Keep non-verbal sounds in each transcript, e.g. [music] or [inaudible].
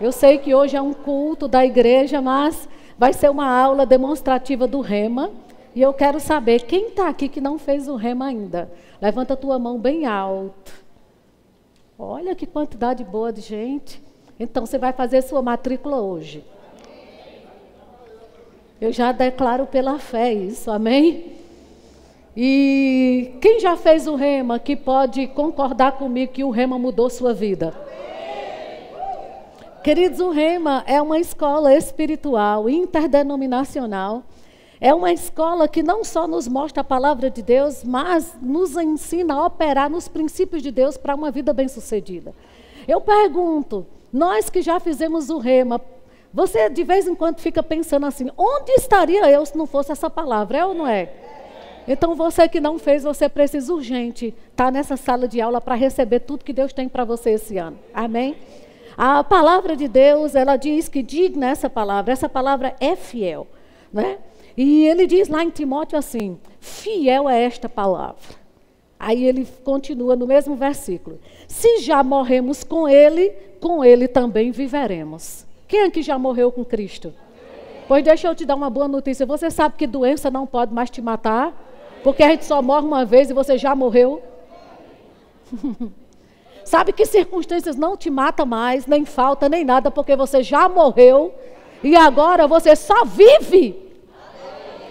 Eu sei que hoje é um culto da igreja, mas vai ser uma aula demonstrativa do rema. E eu quero saber quem está aqui que não fez o rema ainda. Levanta a tua mão bem alto. Olha que quantidade boa de gente. Então você vai fazer sua matrícula hoje. Eu já declaro pela fé isso, amém? E quem já fez o rema que pode concordar comigo que o rema mudou sua vida? Queridos, o Rema é uma escola espiritual, interdenominacional. É uma escola que não só nos mostra a palavra de Deus, mas nos ensina a operar nos princípios de Deus para uma vida bem-sucedida. Eu pergunto, nós que já fizemos o Rema, você de vez em quando fica pensando assim: onde estaria eu se não fosse essa palavra? É ou não é? Então você que não fez, você precisa urgente estar nessa sala de aula para receber tudo que Deus tem para você esse ano. Amém? A palavra de Deus, ela diz que digna essa palavra, essa palavra é fiel, né? E ele diz lá em Timóteo assim: fiel é esta palavra. Aí ele continua no mesmo versículo: se já morremos com ele, com ele também viveremos. Quem aqui já morreu com Cristo? Pois deixa eu te dar uma boa notícia. Você sabe que doença não pode mais te matar? Porque a gente só morre uma vez e você já morreu? [laughs] Sabe que circunstâncias não te matam mais, nem falta, nem nada, porque você já morreu e agora você só vive.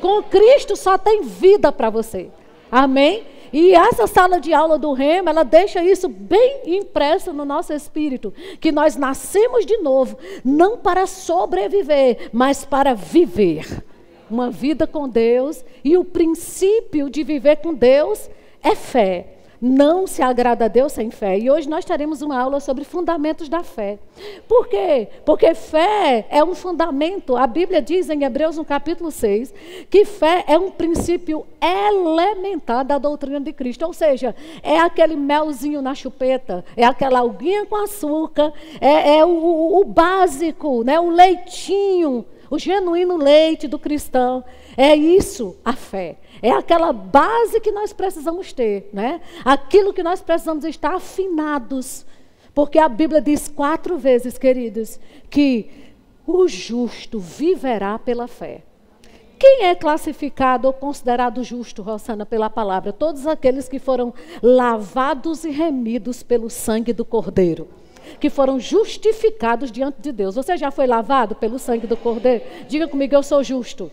Com Cristo só tem vida para você. Amém? E essa sala de aula do Rema, ela deixa isso bem impresso no nosso espírito, que nós nascemos de novo, não para sobreviver, mas para viver uma vida com Deus, e o princípio de viver com Deus é fé. Não se agrada a Deus sem fé. E hoje nós teremos uma aula sobre fundamentos da fé. Por quê? Porque fé é um fundamento. A Bíblia diz em Hebreus, no capítulo 6, que fé é um princípio elementar da doutrina de Cristo. Ou seja, é aquele melzinho na chupeta, é aquela alguinha com açúcar, é, é o, o, básico, né? o leitinho, o genuíno leite do cristão. É isso a fé. É aquela base que nós precisamos ter, né? Aquilo que nós precisamos estar afinados. Porque a Bíblia diz quatro vezes, queridos, que o justo viverá pela fé. Quem é classificado ou considerado justo, Rosana, pela palavra? Todos aqueles que foram lavados e remidos pelo sangue do Cordeiro. Que foram justificados diante de Deus. Você já foi lavado pelo sangue do Cordeiro? Diga comigo, eu sou justo.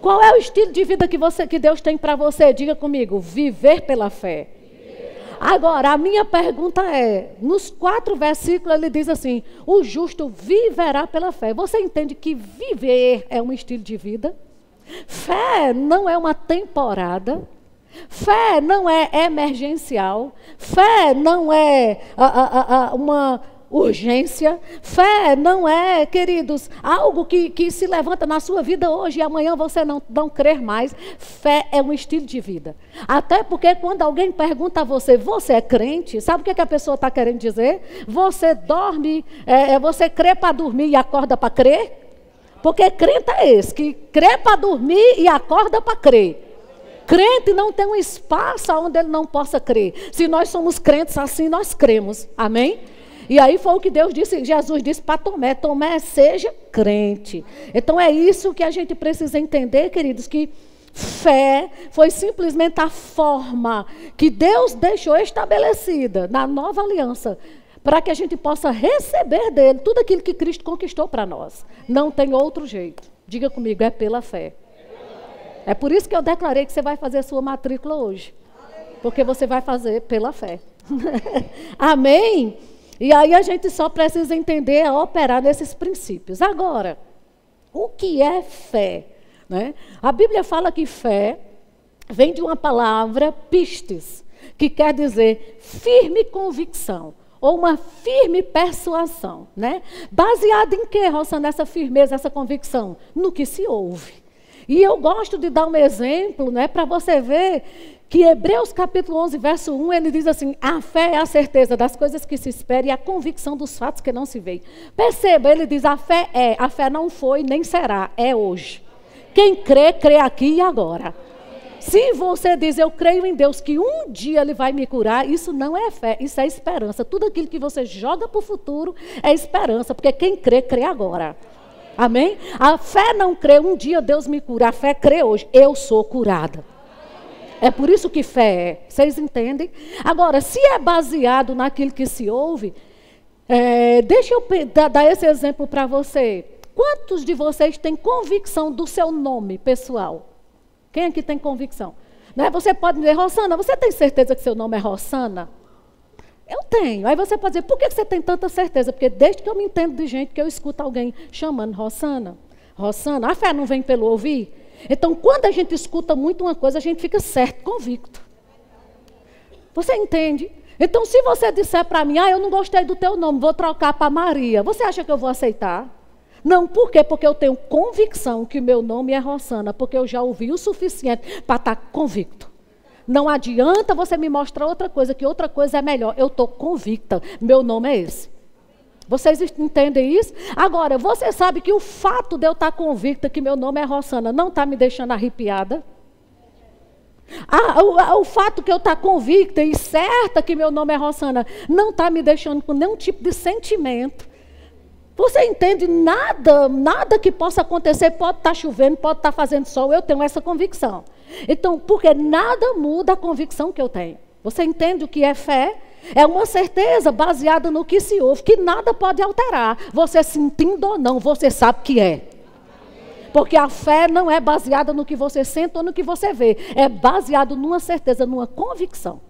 Qual é o estilo de vida que, você, que Deus tem para você? Diga comigo, viver pela fé. Agora, a minha pergunta é: nos quatro versículos ele diz assim: o justo viverá pela fé. Você entende que viver é um estilo de vida? Fé não é uma temporada. Fé não é emergencial. Fé não é a, a, a, uma urgência. Fé não é, queridos, algo que, que se levanta na sua vida hoje e amanhã você não, não crer mais. Fé é um estilo de vida. Até porque quando alguém pergunta a você, você é crente? Sabe o que, é que a pessoa está querendo dizer? Você dorme, é, é você crê para dormir e acorda para crer? Porque crente é esse, que crê para dormir e acorda para crer. Crente não tem um espaço onde ele não possa crer. Se nós somos crentes assim, nós cremos. Amém? E aí foi o que Deus disse, Jesus disse para Tomé: Tomé, seja crente. Então é isso que a gente precisa entender, queridos, que fé foi simplesmente a forma que Deus deixou estabelecida na nova aliança para que a gente possa receber dele tudo aquilo que Cristo conquistou para nós. Não tem outro jeito. Diga comigo, é pela fé. É por isso que eu declarei que você vai fazer a sua matrícula hoje. Porque você vai fazer pela fé. [laughs] Amém? E aí a gente só precisa entender a operar nesses princípios. Agora, o que é fé? Né? A Bíblia fala que fé vem de uma palavra pistes, que quer dizer firme convicção ou uma firme persuasão, né? Baseada em que, Rossana, essa firmeza, essa convicção? No que se ouve. E eu gosto de dar um exemplo, né, para você ver que Hebreus capítulo 11, verso 1, ele diz assim: a fé é a certeza das coisas que se espera e a convicção dos fatos que não se veem. Perceba, ele diz: a fé é, a fé não foi nem será, é hoje. Quem crê, crê aqui e agora. Se você diz, eu creio em Deus que um dia Ele vai me curar, isso não é fé, isso é esperança. Tudo aquilo que você joga para o futuro é esperança, porque quem crê, crê agora. Amém? A fé não crê, um dia Deus me cura. A fé crê hoje, eu sou curada. É por isso que fé é. Vocês entendem? Agora, se é baseado naquilo que se ouve, é, deixa eu dar esse exemplo para você. Quantos de vocês têm convicção do seu nome pessoal? Quem aqui tem convicção? Não é? Você pode dizer, Rosana, você tem certeza que seu nome é Rosana? Eu tenho. Aí você pode dizer, por que você tem tanta certeza? Porque desde que eu me entendo de gente que eu escuto alguém chamando Rosana. Rosana, a fé não vem pelo ouvir? Então, quando a gente escuta muito uma coisa, a gente fica certo, convicto. Você entende? Então, se você disser para mim, ah, eu não gostei do teu nome, vou trocar para Maria, você acha que eu vou aceitar? Não, por quê? Porque eu tenho convicção que meu nome é Rosana, porque eu já ouvi o suficiente para estar tá convicto. Não adianta você me mostrar outra coisa, que outra coisa é melhor. Eu estou convicta, meu nome é esse. Vocês entendem isso? Agora, você sabe que o fato de eu estar tá convicta que meu nome é Rosana não está me deixando arrepiada? Ah, o, o, fato que eu estar tá convicta e certa que meu nome é Rosana não está me deixando com nenhum tipo de sentimento. Você entende nada, nada que possa acontecer, pode estar tá chovendo, pode estar tá fazendo sol, eu tenho essa convicção. Então, porque nada muda a convicção que eu tenho. Você entende o que é fé? É uma certeza baseada no que se ouve, que nada pode alterar. Você sentindo ou não, você sabe que é. Porque a fé não é baseada no que você sente ou no que você vê. É baseado numa certeza, numa convicção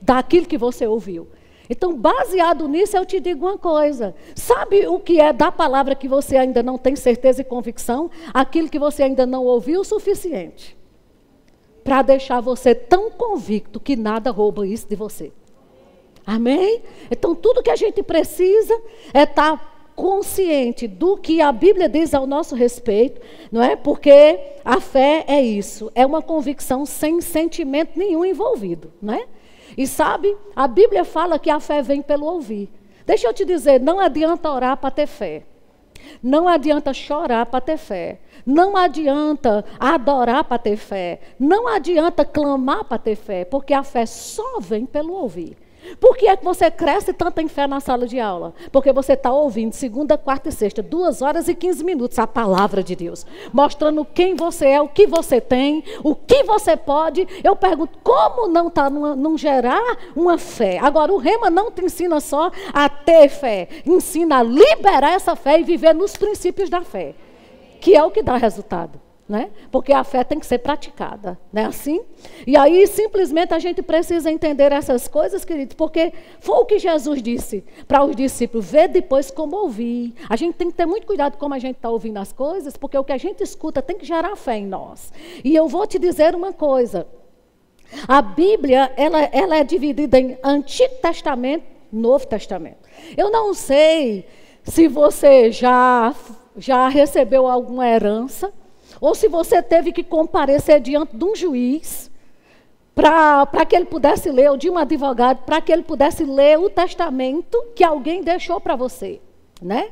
daquilo que você ouviu. Então, baseado nisso, eu te digo uma coisa. Sabe o que é da palavra que você ainda não tem certeza e convicção? Aquilo que você ainda não ouviu o suficiente para deixar você tão convicto que nada rouba isso de você. Amém? Então, tudo que a gente precisa é estar tá consciente do que a Bíblia diz ao nosso respeito, não é? Porque a fé é isso, é uma convicção sem sentimento nenhum envolvido, não é? E sabe, a Bíblia fala que a fé vem pelo ouvir. Deixa eu te dizer, não adianta orar para ter fé. Não adianta chorar para ter fé. Não adianta adorar para ter fé. Não adianta clamar para ter fé, porque a fé só vem pelo ouvir. Por que é que você cresce tanto em fé na sala de aula? Porque você está ouvindo segunda, quarta e sexta, duas horas e quinze minutos a palavra de Deus, mostrando quem você é, o que você tem, o que você pode. Eu pergunto, como não, tá numa, não gerar uma fé? Agora, o rema não te ensina só a ter fé, ensina a liberar essa fé e viver nos princípios da fé, que é o que dá resultado. Né? Porque a fé tem que ser praticada, não é assim? E aí simplesmente a gente precisa entender essas coisas, queridos, porque foi o que Jesus disse para os discípulos: vê depois como ouvir. A gente tem que ter muito cuidado como a gente está ouvindo as coisas, porque o que a gente escuta tem que gerar fé em nós. E eu vou te dizer uma coisa: a Bíblia ela, ela é dividida em Antigo Testamento, Novo Testamento. Eu não sei se você já já recebeu alguma herança ou se você teve que comparecer diante de um juiz para que ele pudesse ler, ou de um advogado, para que ele pudesse ler o testamento que alguém deixou para você, né?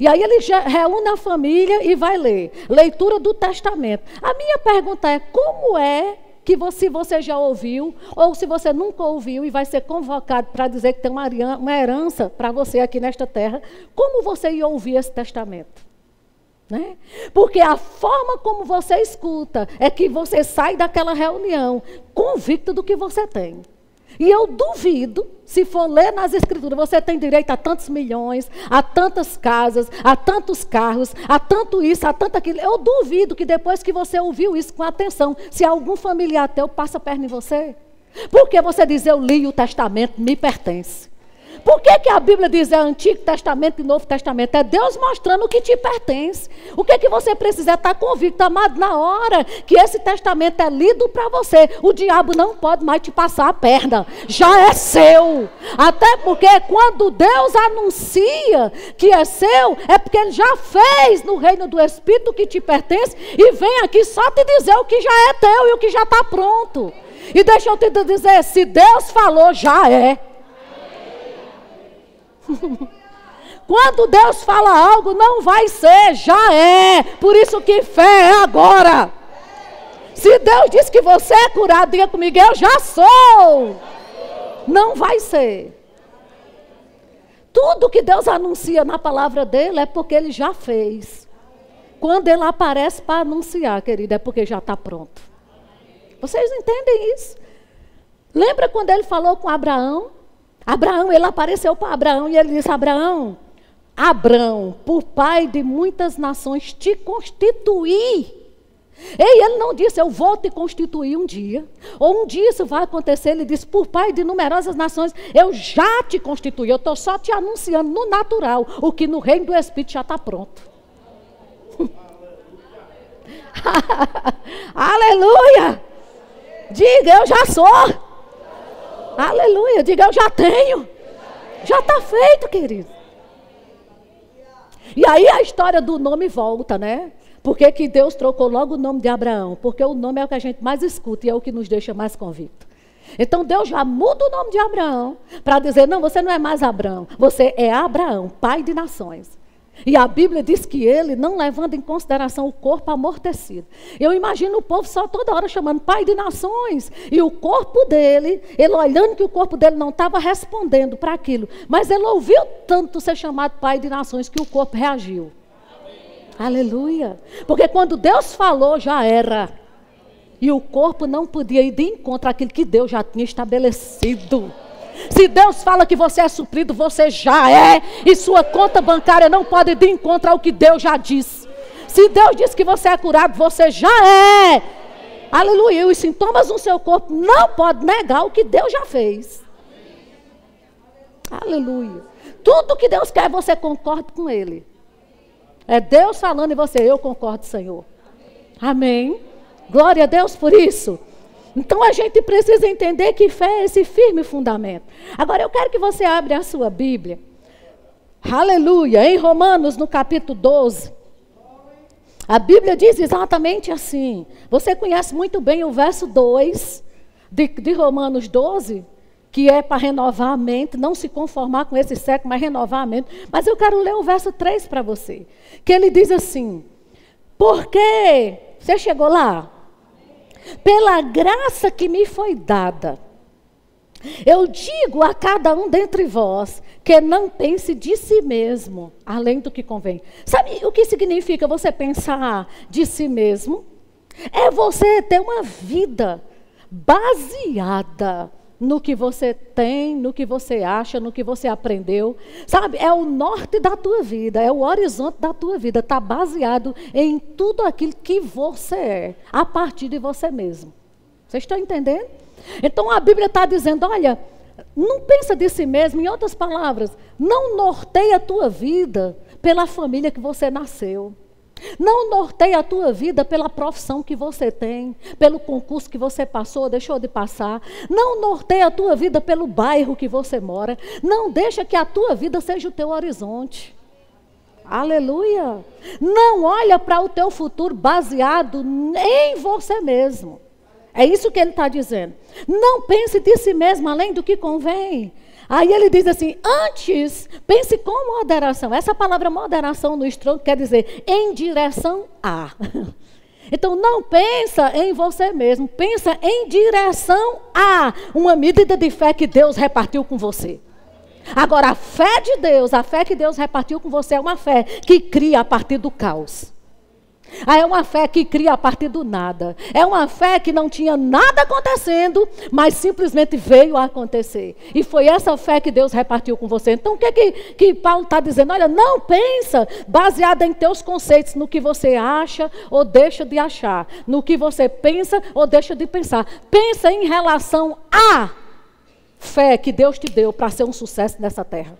E aí ele reúne a família e vai ler. Leitura do testamento. A minha pergunta é: como é que você, você já ouviu, ou se você nunca ouviu e vai ser convocado para dizer que tem uma herança para você aqui nesta terra, como você ia ouvir esse testamento? Né? Porque a forma como você escuta é que você sai daquela reunião convicto do que você tem. E eu duvido, se for ler nas escrituras, você tem direito a tantos milhões, a tantas casas, a tantos carros, a tanto isso, a tanto aquilo. Eu duvido que depois que você ouviu isso com atenção, se algum familiar teu passa a perna em você. Porque você diz, eu li o testamento, me pertence. Por que, que a Bíblia diz é Antigo Testamento e Novo Testamento? É Deus mostrando o que te pertence. O que, que você precisa é estar convicto, amado, na hora que esse testamento é lido para você. O diabo não pode mais te passar a perna. Já é seu. Até porque quando Deus anuncia que é seu, é porque Ele já fez no reino do Espírito que te pertence e vem aqui só te dizer o que já é teu e o que já está pronto. E deixa eu te dizer, se Deus falou, já é. [laughs] Quando Deus fala algo, não vai ser, já é. Por isso que fé é agora. Se Deus diz que você é curado, diga comigo, eu já sou. Não vai ser. Tudo que Deus anuncia na palavra dele é porque ele já fez. Quando ele aparece para anunciar, querida, é porque já está pronto. Vocês entendem isso? Lembra quando ele falou com Abraão? Abraão, ele apareceu para Abraão e ele disse: Abraão, Abraão, por pai de muitas nações, te constituí. Ei, ele não disse, eu vou te constituir um dia. Ou um dia isso vai acontecer. Ele disse, por pai de numerosas nações, eu já te constituí. Eu estou só te anunciando no natural. O que no reino do Espírito já está pronto. [laughs] Aleluia! Diga, eu já sou. Aleluia! Diga, eu já tenho. Já está feito, querido. E aí a história do nome volta, né? Por que, que Deus trocou logo o nome de Abraão? Porque o nome é o que a gente mais escuta e é o que nos deixa mais convicto. Então Deus já muda o nome de Abraão para dizer: não, você não é mais Abraão, você é Abraão, pai de nações. E a Bíblia diz que ele não levando em consideração o corpo amortecido. Eu imagino o povo só toda hora chamando pai de nações. E o corpo dele, ele olhando que o corpo dele não estava respondendo para aquilo. Mas ele ouviu tanto ser chamado pai de nações que o corpo reagiu. Aleluia. Porque quando Deus falou, já era. E o corpo não podia ir de encontro àquilo que Deus já tinha estabelecido. Se Deus fala que você é suprido, você já é. E sua conta bancária não pode ir de encontro ao que Deus já disse. Se Deus diz que você é curado, você já é. Aleluia. Os sintomas no seu corpo não podem negar o que Deus já fez. Aleluia. Tudo que Deus quer, você concorde com Ele. É Deus falando em você, eu concordo, Senhor. Amém. Glória a Deus por isso. Então a gente precisa entender que fé é esse firme fundamento. Agora eu quero que você abra a sua Bíblia. Aleluia. Em Romanos, no capítulo 12. A Bíblia diz exatamente assim. Você conhece muito bem o verso 2 de, de Romanos 12? que é para renovar a mente, não se conformar com esse século, mas renovar a mente. Mas eu quero ler o verso 3 para você, que ele diz assim: Porque, você chegou lá? Pela graça que me foi dada, eu digo a cada um dentre vós que não pense de si mesmo, além do que convém. Sabe o que significa você pensar de si mesmo? É você ter uma vida baseada no que você tem, no que você acha, no que você aprendeu. Sabe, é o norte da tua vida, é o horizonte da tua vida. Está baseado em tudo aquilo que você é, a partir de você mesmo. Vocês estão entendendo? Então a Bíblia está dizendo: olha, não pensa de si mesmo, em outras palavras, não norteia a tua vida pela família que você nasceu. Não norteia a tua vida pela profissão que você tem, pelo concurso que você passou, deixou de passar. Não norteia a tua vida pelo bairro que você mora. Não deixa que a tua vida seja o teu horizonte. Aleluia. Não olha para o teu futuro baseado em você mesmo. É isso que ele está dizendo. Não pense de si mesmo além do que convém. Aí ele diz assim: antes, pense com moderação. Essa palavra moderação no estrondo quer dizer em direção a. [laughs] Então não pensa em você mesmo, pensa em direção a uma medida de fé que Deus repartiu com você. Agora, a fé de Deus, a fé que Deus repartiu com você é uma fé que cria a partir do caos. Ah, é uma fé que cria a partir do nada. É uma fé que não tinha nada acontecendo, mas simplesmente veio a acontecer. E foi essa fé que Deus repartiu com você. Então o que, que, que Paulo está dizendo? Olha, não pensa baseada em teus conceitos, no que você acha ou deixa de achar. No que você pensa ou deixa de pensar. Pensa em relação à fé que Deus te deu para ser um sucesso nessa terra.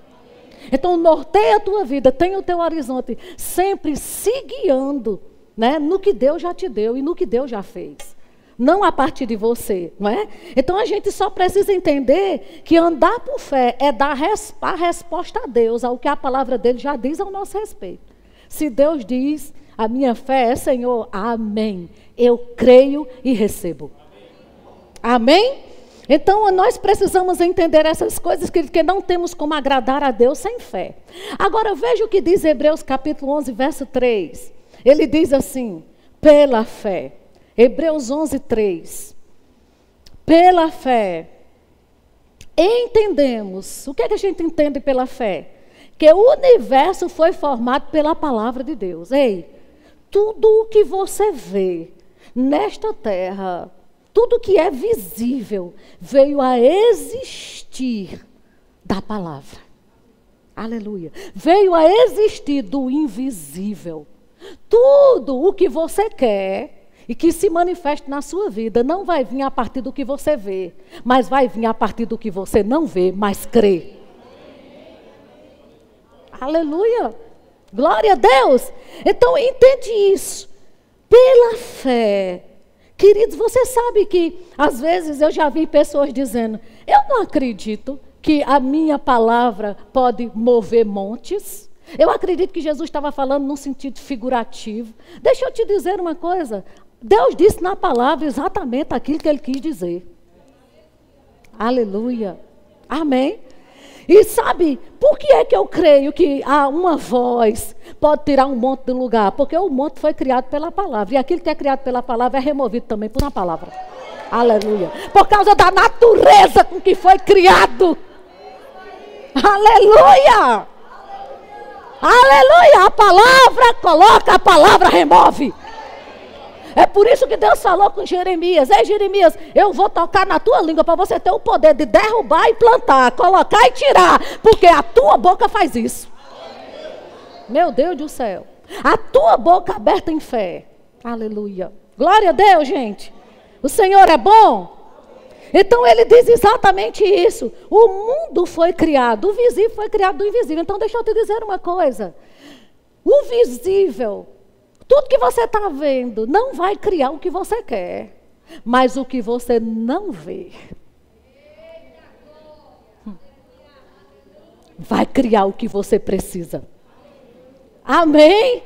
Então norteia a tua vida, tenha o teu horizonte sempre se guiando né? no que Deus já te deu e no que Deus já fez. Não a partir de você, não é? Então a gente só precisa entender que andar por fé é dar res a resposta a Deus, ao que a palavra dele já diz ao nosso respeito. Se Deus diz, a minha fé é Senhor, amém. Eu creio e recebo. Amém? Então nós precisamos entender essas coisas que, que não temos como agradar a Deus sem fé. Agora veja o que diz Hebreus capítulo 11, verso 3. Ele diz assim: pela fé, Hebreus 11, 3. Pela fé, entendemos. O que, é que a gente entende pela fé? Que o universo foi formado pela palavra de Deus. Ei, tudo o que você vê nesta terra, tudo que é visível, veio a existir da palavra. Aleluia. Veio a existir do invisível. Tudo o que você quer e que se manifeste na sua vida não vai vir a partir do que você vê, mas vai vir a partir do que você não vê, mas crê. Aleluia. Glória a Deus. Então entende isso. Pela fé. Queridos, você sabe que às vezes eu já vi pessoas dizendo: "Eu não acredito que a minha palavra pode mover montes". Eu acredito que Jesus estava falando num sentido figurativo. Deixa eu te dizer uma coisa: Deus disse na palavra exatamente aquilo que ele quis dizer. Aleluia. Amém. E sabe, por que é que eu creio que há uma voz pode tirar um monte do lugar? Porque o monte foi criado pela palavra. E aquilo que é criado pela palavra é removido também por uma palavra. Aleluia. Por causa da natureza com que foi criado. Aleluia. Aleluia! A palavra coloca, a palavra remove. É por isso que Deus falou com Jeremias: Ei, Jeremias, eu vou tocar na tua língua para você ter o poder de derrubar e plantar, colocar e tirar, porque a tua boca faz isso. Meu Deus do céu. A tua boca aberta em fé. Aleluia. Glória a Deus, gente. O Senhor é bom. Então ele diz exatamente isso. O mundo foi criado, o visível foi criado do invisível. Então deixa eu te dizer uma coisa. O visível, tudo que você está vendo, não vai criar o que você quer, mas o que você não vê. Vai criar o que você precisa. Amém?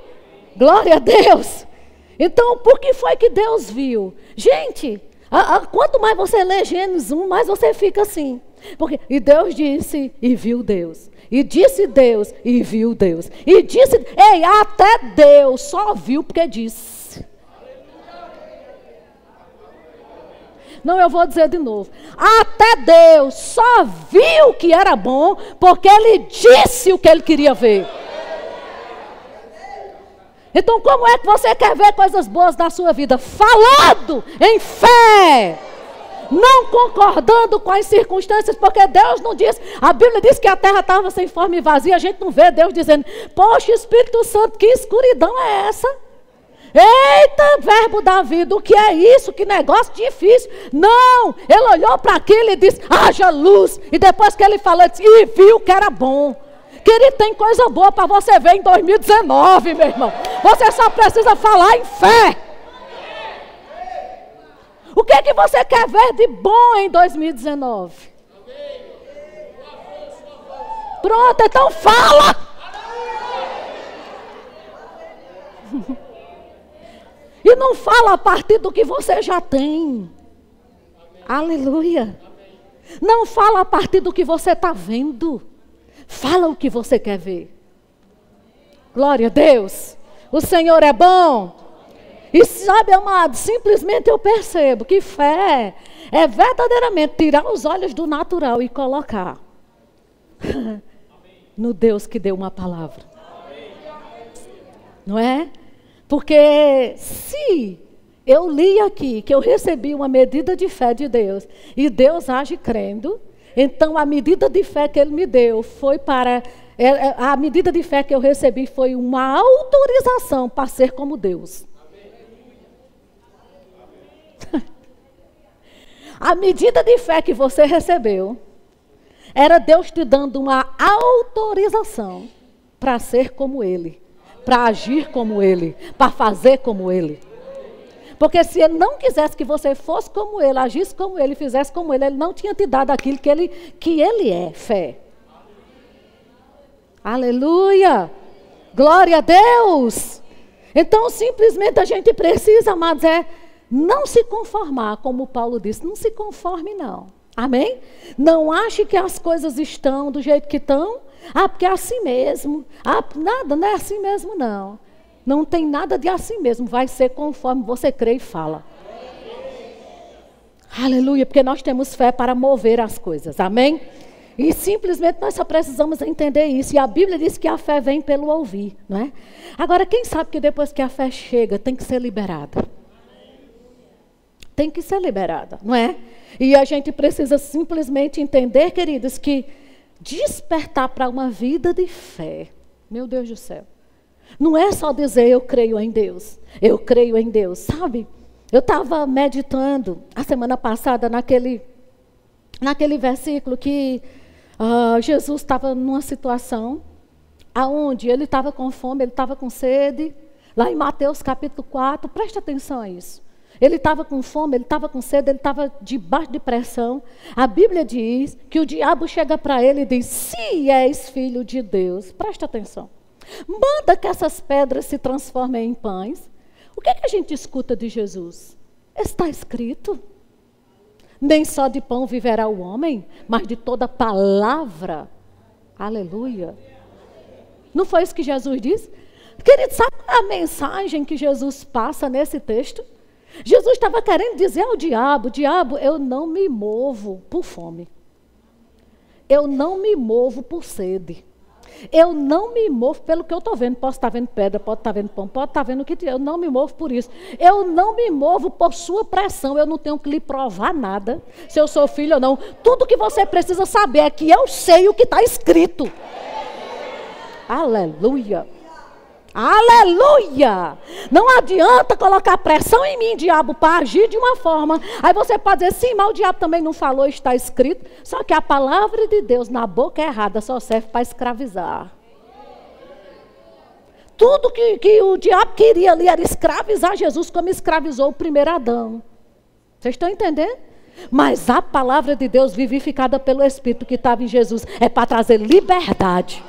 Glória a Deus. Então, por que foi que Deus viu? Gente, a, a, quanto mais você lê Gênesis 1, mais você fica assim. Porque, e Deus disse, e viu Deus. E disse Deus, e viu Deus. E disse, ei, até Deus só viu porque disse. Não, eu vou dizer de novo. Até Deus só viu que era bom porque ele disse o que ele queria ver. Então, como é que você quer ver coisas boas na sua vida? Falando em fé. Não concordando com as circunstâncias, porque Deus não diz, a Bíblia diz que a terra estava sem forma e vazia, a gente não vê Deus dizendo, poxa, Espírito Santo, que escuridão é essa? Eita, verbo da vida, o que é isso? Que negócio difícil. Não, ele olhou para aquilo e disse: haja luz. E depois que ele falou, disse, e viu que era bom. Querido, tem coisa boa para você ver em 2019, meu irmão. Você só precisa falar em fé. O que é que você quer ver de bom em 2019? Pronto, então fala. E não fala a partir do que você já tem. Aleluia. Não fala a partir do que você está vendo. Fala o que você quer ver. Glória a Deus. O Senhor é bom. E sabe, amado, simplesmente eu percebo que fé é verdadeiramente tirar os olhos do natural e colocar [laughs] no Deus que deu uma palavra. Não é? Porque se eu li aqui que eu recebi uma medida de fé de Deus e Deus age crendo, então, a medida de fé que ele me deu foi para. É, é, a medida de fé que eu recebi foi uma autorização para ser como Deus. [laughs] a medida de fé que você recebeu era Deus te dando uma autorização para ser como Ele, para agir como Ele, para fazer como Ele. Porque se ele não quisesse que você fosse como ele, agisse como ele, fizesse como ele, ele não tinha te dado aquilo que ele, que ele é, fé. Aleluia! Glória a Deus! Então, simplesmente a gente precisa, amados, é não se conformar, como Paulo disse, não se conforme, não. Amém? Não ache que as coisas estão do jeito que estão. Ah, porque é assim mesmo. Ah, nada, não é assim mesmo, não. Não tem nada de assim mesmo. Vai ser conforme você crê e fala. Aleluia, porque nós temos fé para mover as coisas. Amém? E simplesmente nós só precisamos entender isso. E a Bíblia diz que a fé vem pelo ouvir, não é? Agora, quem sabe que depois que a fé chega, tem que ser liberada? Tem que ser liberada, não é? E a gente precisa simplesmente entender, queridos, que despertar para uma vida de fé, meu Deus do céu, não é só dizer eu creio em Deus, eu creio em Deus, sabe? Eu estava meditando a semana passada naquele, naquele versículo que Uh, Jesus estava numa situação aonde ele estava com fome, ele estava com sede. Lá em Mateus capítulo 4, preste atenção a isso. Ele estava com fome, ele estava com sede, ele estava debaixo de pressão. A Bíblia diz que o diabo chega para ele e diz: Se és filho de Deus, preste atenção. Manda que essas pedras se transformem em pães. O que, é que a gente escuta de Jesus? Está escrito. Nem só de pão viverá o homem, mas de toda palavra. Aleluia. Não foi isso que Jesus disse? Querido, sabe a mensagem que Jesus passa nesse texto? Jesus estava querendo dizer ao diabo: Diabo, eu não me movo por fome. Eu não me movo por sede. Eu não me movo pelo que eu estou vendo. Posso estar vendo pedra, pode estar vendo pão, pode estar vendo o que Eu não me movo por isso. Eu não me movo por sua pressão. Eu não tenho que lhe provar nada. Se eu sou filho ou não. Tudo que você precisa saber é que eu sei o que está escrito. Aleluia. Aleluia! Não adianta colocar pressão em mim, diabo, para agir de uma forma. Aí você pode dizer, sim, mas o diabo também não falou, está escrito. Só que a palavra de Deus na boca errada só serve para escravizar. Tudo que, que o diabo queria ali era escravizar Jesus, como escravizou o primeiro Adão. Vocês estão entendendo? Mas a palavra de Deus vivificada pelo Espírito que estava em Jesus é para trazer liberdade.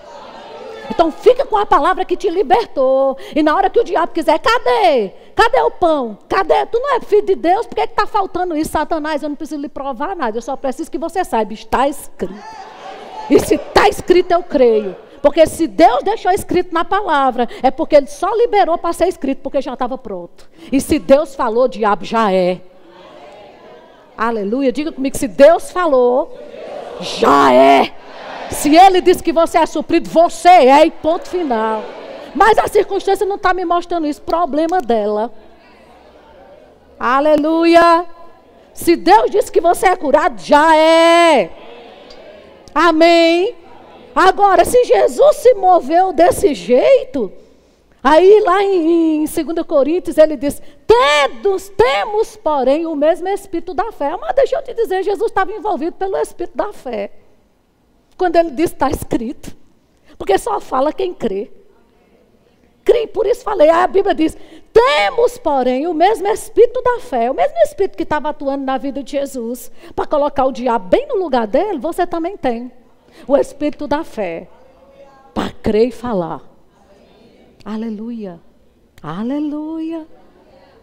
Então fica com a palavra que te libertou. E na hora que o diabo quiser, cadê? Cadê o pão? Cadê? Tu não é filho de Deus? Por que está faltando isso, Satanás? Eu não preciso lhe provar nada. Eu só preciso que você saiba. Está escrito. E se está escrito, eu creio. Porque se Deus deixou escrito na palavra, é porque Ele só liberou para ser escrito, porque já estava pronto. E se Deus falou, diabo já é. Aleluia. Diga comigo, se Deus falou, já é. Se ele disse que você é suprido, você é e ponto final. Mas a circunstância não está me mostrando isso. Problema dela. Aleluia. Se Deus disse que você é curado, já é. Amém. Agora, se Jesus se moveu desse jeito, aí lá em, em 2 Coríntios ele diz: temos, temos, porém, o mesmo espírito da fé. Mas deixa eu te dizer, Jesus estava envolvido pelo espírito da fé quando ele diz está escrito. Porque só fala quem crê. Crê, por isso falei, a Bíblia diz: temos, porém, o mesmo espírito da fé, o mesmo espírito que estava atuando na vida de Jesus, para colocar o diabo bem no lugar dele, você também tem. O espírito da fé, para crer e falar. Aleluia. Aleluia.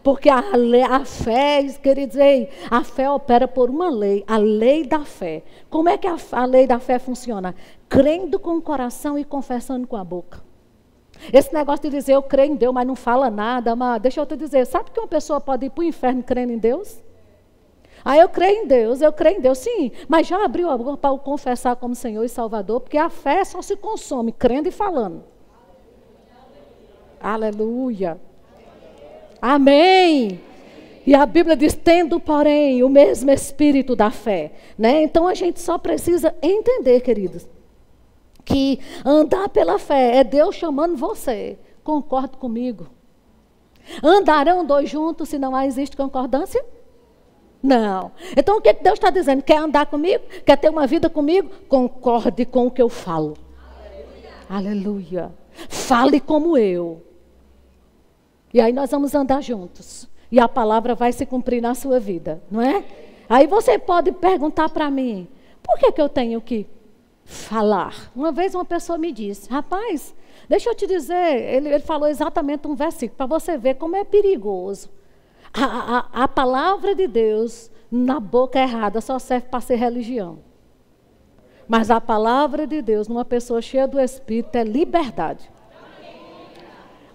Porque a, a fé, queridos, ei, a fé opera por uma lei, a lei da fé. Como é que a, a lei da fé funciona? Crendo com o coração e confessando com a boca. Esse negócio de dizer eu creio em Deus, mas não fala nada, mas deixa eu te dizer, sabe que uma pessoa pode ir para o inferno crendo em Deus? Ah, eu creio em Deus, eu creio em Deus, sim, mas já abriu a boca para o confessar como Senhor e Salvador, porque a fé só se consome crendo e falando. Aleluia. Amém. E a Bíblia diz: tendo, porém, o mesmo espírito da fé. Né? Então a gente só precisa entender, queridos, que andar pela fé é Deus chamando você. Concorde comigo. Andarão dois juntos se não existe concordância? Não. Então o que Deus está dizendo? Quer andar comigo? Quer ter uma vida comigo? Concorde com o que eu falo. Aleluia. Aleluia. Fale como eu. E aí nós vamos andar juntos. E a palavra vai se cumprir na sua vida, não é? Aí você pode perguntar para mim: por que, que eu tenho que falar? Uma vez uma pessoa me disse: rapaz, deixa eu te dizer, ele, ele falou exatamente um versículo, para você ver como é perigoso. A, a, a palavra de Deus na boca errada só serve para ser religião. Mas a palavra de Deus numa pessoa cheia do Espírito é liberdade.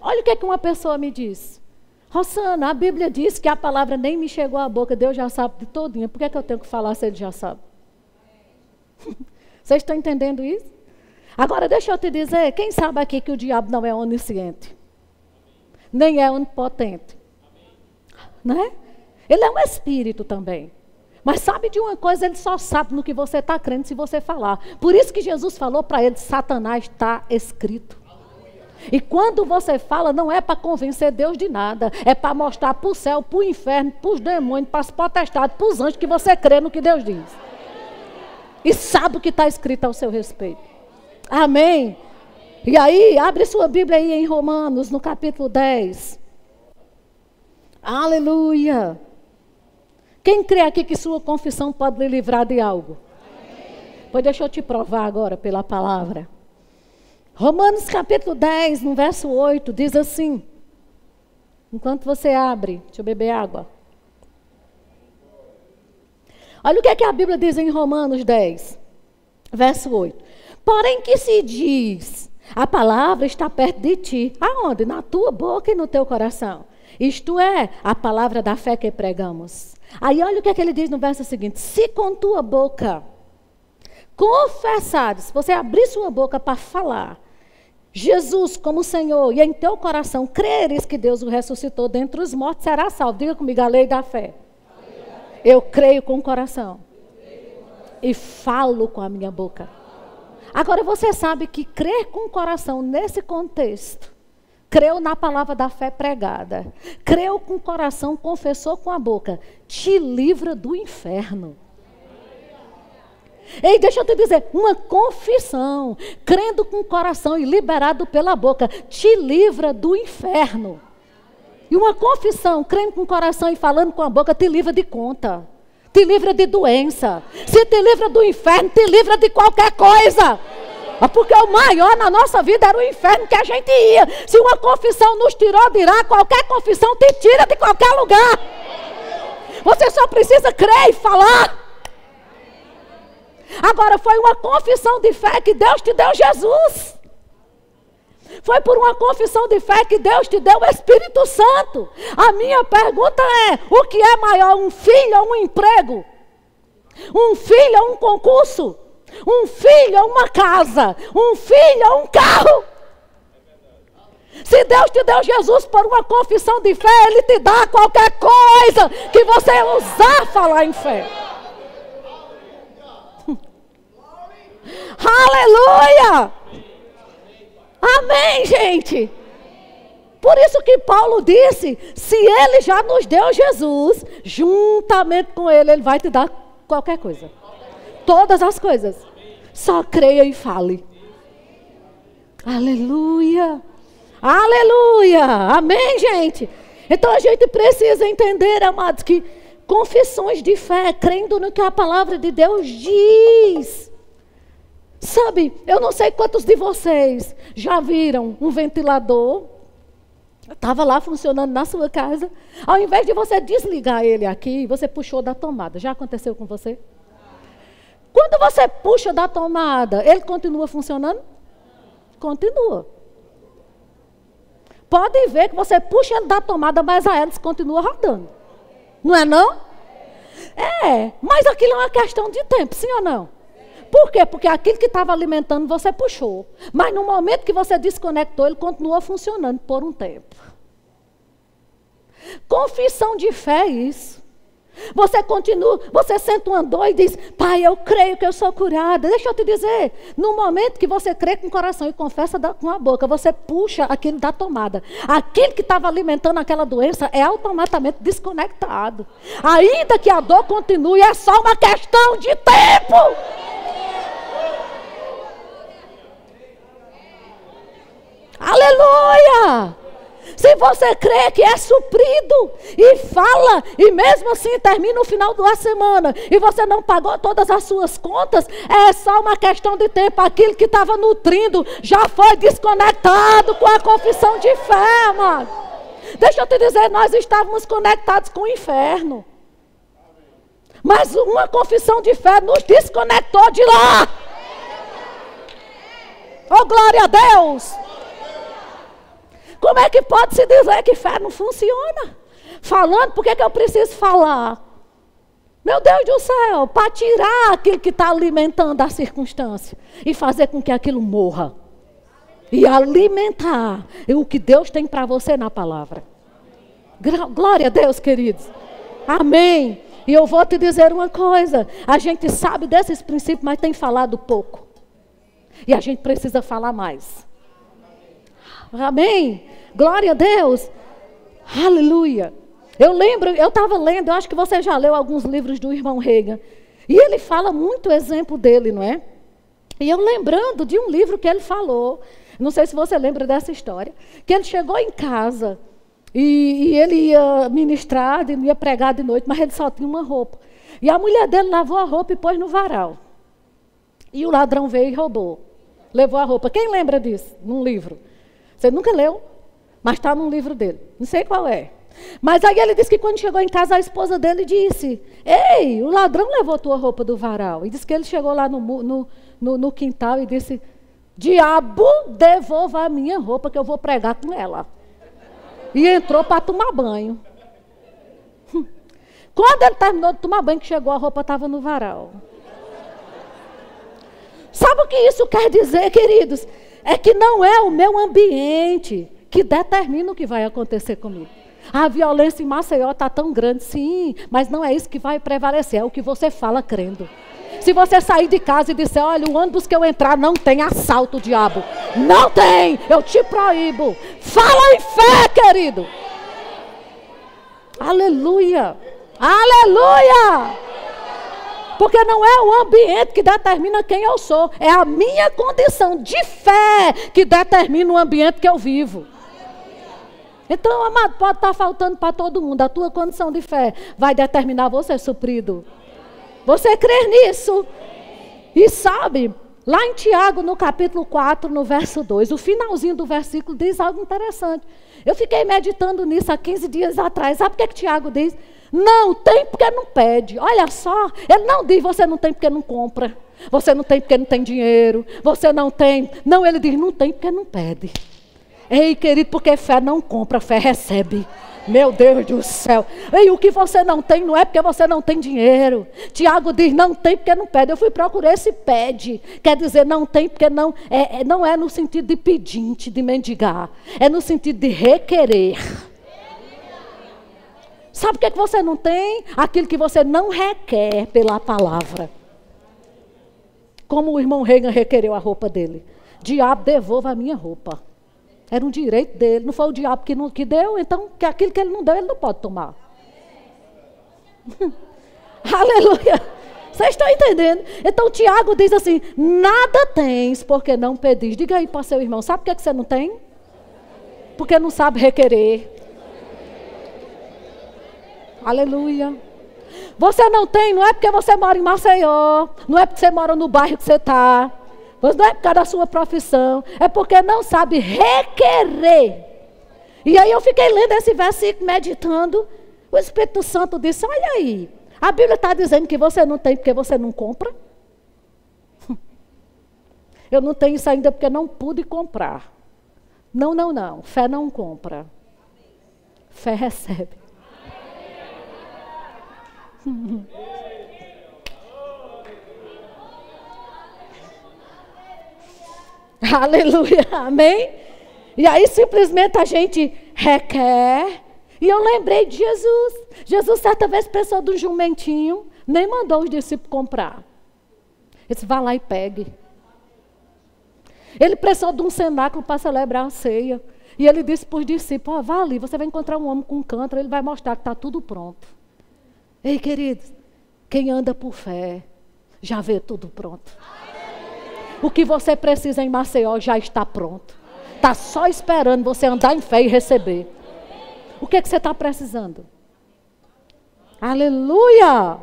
Olha o que, é que uma pessoa me diz. Rossana, a Bíblia diz que a palavra nem me chegou à boca, Deus já sabe de todinha. Por que, é que eu tenho que falar se ele já sabe? [laughs] Vocês estão entendendo isso? Agora, deixa eu te dizer, quem sabe aqui que o diabo não é onisciente? Nem é onipotente. Né? Ele é um espírito também. Mas sabe de uma coisa, ele só sabe no que você está crendo se você falar. Por isso que Jesus falou para ele: Satanás está escrito. E quando você fala, não é para convencer Deus de nada, é para mostrar para o céu, para o inferno, para os demônios, para as potestades, para os anjos que você crê no que Deus diz. E sabe o que está escrito ao seu respeito. Amém. E aí, abre sua Bíblia aí em Romanos, no capítulo 10. Aleluia. Quem crê aqui que sua confissão pode lhe livrar de algo? Pois deixa eu te provar agora pela palavra. Romanos capítulo 10, no verso 8, diz assim: Enquanto você abre, deixa eu beber água. Olha o que, é que a Bíblia diz em Romanos 10, verso 8. Porém, que se diz: a palavra está perto de ti. Aonde? Na tua boca e no teu coração. Isto é, a palavra da fé que pregamos. Aí olha o que, é que ele diz no verso seguinte: Se com tua boca confessares, você abrir sua boca para falar, Jesus como Senhor, e em teu coração creres que Deus o ressuscitou dentre os mortos, será salvo. Diga comigo a lei da fé. Eu creio com o coração. E falo com a minha boca. Agora você sabe que crer com o coração nesse contexto creu na palavra da fé pregada, creu com o coração, confessou com a boca, te livra do inferno. Ei, deixa eu te dizer, uma confissão, crendo com o coração e liberado pela boca, te livra do inferno. E uma confissão, crendo com o coração e falando com a boca, te livra de conta, te livra de doença. Se te livra do inferno, te livra de qualquer coisa. Ah, porque o maior na nossa vida era o inferno que a gente ia. Se uma confissão nos tirou de lá, qualquer confissão te tira de qualquer lugar. Você só precisa crer e falar. Agora, foi uma confissão de fé que Deus te deu Jesus. Foi por uma confissão de fé que Deus te deu o Espírito Santo. A minha pergunta é: o que é maior, um filho ou um emprego? Um filho ou um concurso? Um filho ou uma casa. Um filho ou um carro. Se Deus te deu Jesus por uma confissão de fé, Ele te dá qualquer coisa que você usar falar em fé. Aleluia! Amém, gente. Por isso que Paulo disse: se ele já nos deu Jesus, juntamente com ele, ele vai te dar qualquer coisa. Todas as coisas. Só creia e fale. Aleluia. Aleluia. Amém, gente. Então a gente precisa entender, amados, que confissões de fé, crendo no que a palavra de Deus diz. Sabe, eu não sei quantos de vocês já viram um ventilador Estava lá funcionando na sua casa. Ao invés de você desligar ele aqui, você puxou da tomada. Já aconteceu com você? Quando você puxa da tomada, ele continua funcionando? Continua. Pode ver que você puxa ele da tomada, mas a hélice continua rodando. Não é não? É, mas aquilo é uma questão de tempo, sim ou não? Por quê? Porque aquilo que estava alimentando você puxou. Mas no momento que você desconectou, ele continua funcionando por um tempo. Confissão de fé é isso. Você continua, você senta uma dor e diz, Pai, eu creio que eu sou curada. Deixa eu te dizer, no momento que você crê com o coração e confessa com a boca, você puxa aquilo da tomada. Aquele que estava alimentando aquela doença é automaticamente desconectado. Ainda que a dor continue, é só uma questão de tempo. Aleluia! Se você crê que é suprido e fala, e mesmo assim termina o final da semana e você não pagou todas as suas contas, é só uma questão de tempo. Aquilo que estava nutrindo já foi desconectado com a confissão de fé, amado. Deixa eu te dizer, nós estávamos conectados com o inferno. Mas uma confissão de fé nos desconectou de lá. Oh, glória a Deus! Como é que pode se dizer que fé não funciona? Falando, por que, que eu preciso falar? Meu Deus do céu, para tirar aquilo que está alimentando a circunstância e fazer com que aquilo morra. E alimentar o que Deus tem para você na palavra. Glória a Deus, queridos. Amém. E eu vou te dizer uma coisa: a gente sabe desses princípios, mas tem falado pouco. E a gente precisa falar mais. Amém. Glória a Deus. Aleluia. Eu lembro, eu estava lendo, eu acho que você já leu alguns livros do irmão Reagan. E ele fala muito o exemplo dele, não é? E eu lembrando de um livro que ele falou, não sei se você lembra dessa história, que ele chegou em casa e, e ele ia ministrar, ia pregar de noite, mas ele só tinha uma roupa. E a mulher dele lavou a roupa e pôs no varal. E o ladrão veio e roubou. Levou a roupa. Quem lembra disso? Num livro. Você nunca leu, mas está num livro dele. Não sei qual é. Mas aí ele disse que quando chegou em casa, a esposa dele disse: Ei, o ladrão levou tua roupa do varal. E disse que ele chegou lá no, no, no, no quintal e disse: Diabo, devolva a minha roupa que eu vou pregar com ela. E entrou para tomar banho. [laughs] Quando ele terminou de tomar banho, que chegou, a roupa estava no varal. Sabe o que isso quer dizer, queridos? É que não é o meu ambiente que determina o que vai acontecer comigo. A violência em Maceió está tão grande, sim, mas não é isso que vai prevalecer, é o que você fala crendo. Se você sair de casa e disser, olha, o ônibus que eu entrar não tem assalto, diabo. Não tem, eu te proíbo. Fala em fé, querido. Aleluia. Aleluia. Porque não é o ambiente que determina quem eu sou, é a minha condição de fé que determina o ambiente que eu vivo. Então, amado, pode estar faltando para todo mundo. A tua condição de fé vai determinar você suprido. Você crer nisso? E sabe, lá em Tiago, no capítulo 4, no verso 2, o finalzinho do versículo diz algo interessante. Eu fiquei meditando nisso há 15 dias atrás. Sabe o que, é que Tiago diz? Não tem porque não pede. Olha só, ele não diz você não tem porque não compra. Você não tem porque não tem dinheiro. Você não tem. Não, ele diz não tem porque não pede. Ei, querido, porque fé não compra, fé recebe. Meu Deus do céu. E o que você não tem não é porque você não tem dinheiro. Tiago diz: não tem porque não pede. Eu fui procurar esse pede. Quer dizer, não tem porque não é, é, não é no sentido de pedinte, de mendigar. É no sentido de requerer. Sabe o que, é que você não tem? Aquilo que você não requer pela palavra. Como o irmão Reagan requereu a roupa dele. Diabo, devolva a minha roupa. Era um direito dele. Não foi o diabo que, não, que deu, então que aquilo que ele não deu, ele não pode tomar. [laughs] Aleluia. Vocês estão entendendo? Então Tiago diz assim: nada tens porque não pedis. Diga aí para seu irmão: sabe por que, é que você não tem? Porque não sabe requerer. Aleluia. Você não tem, não é porque você mora em Maceió, não é porque você mora no bairro que você está. Mas não é por causa da sua profissão, é porque não sabe requerer. E aí eu fiquei lendo esse versículo, meditando. O Espírito Santo disse: Olha aí, a Bíblia está dizendo que você não tem porque você não compra. [laughs] Eu não tenho isso ainda porque não pude comprar. Não, não, não. Fé não compra. Fé recebe. [laughs] [laughs] Aleluia, amém? E aí simplesmente a gente requer. E eu lembrei de Jesus. Jesus certa vez pensou do jumentinho, nem mandou os discípulos comprar. Ele disse, vá lá e pegue. Ele precisou de um cenáculo para celebrar a ceia. E ele disse para os discípulos, oh, vá ali, você vai encontrar um homem com um cântaro, ele vai mostrar que está tudo pronto. Ei, queridos, quem anda por fé, já vê tudo pronto. O que você precisa em Maceió já está pronto. Está só esperando você andar em fé e receber. O que, é que você está precisando? Aleluia!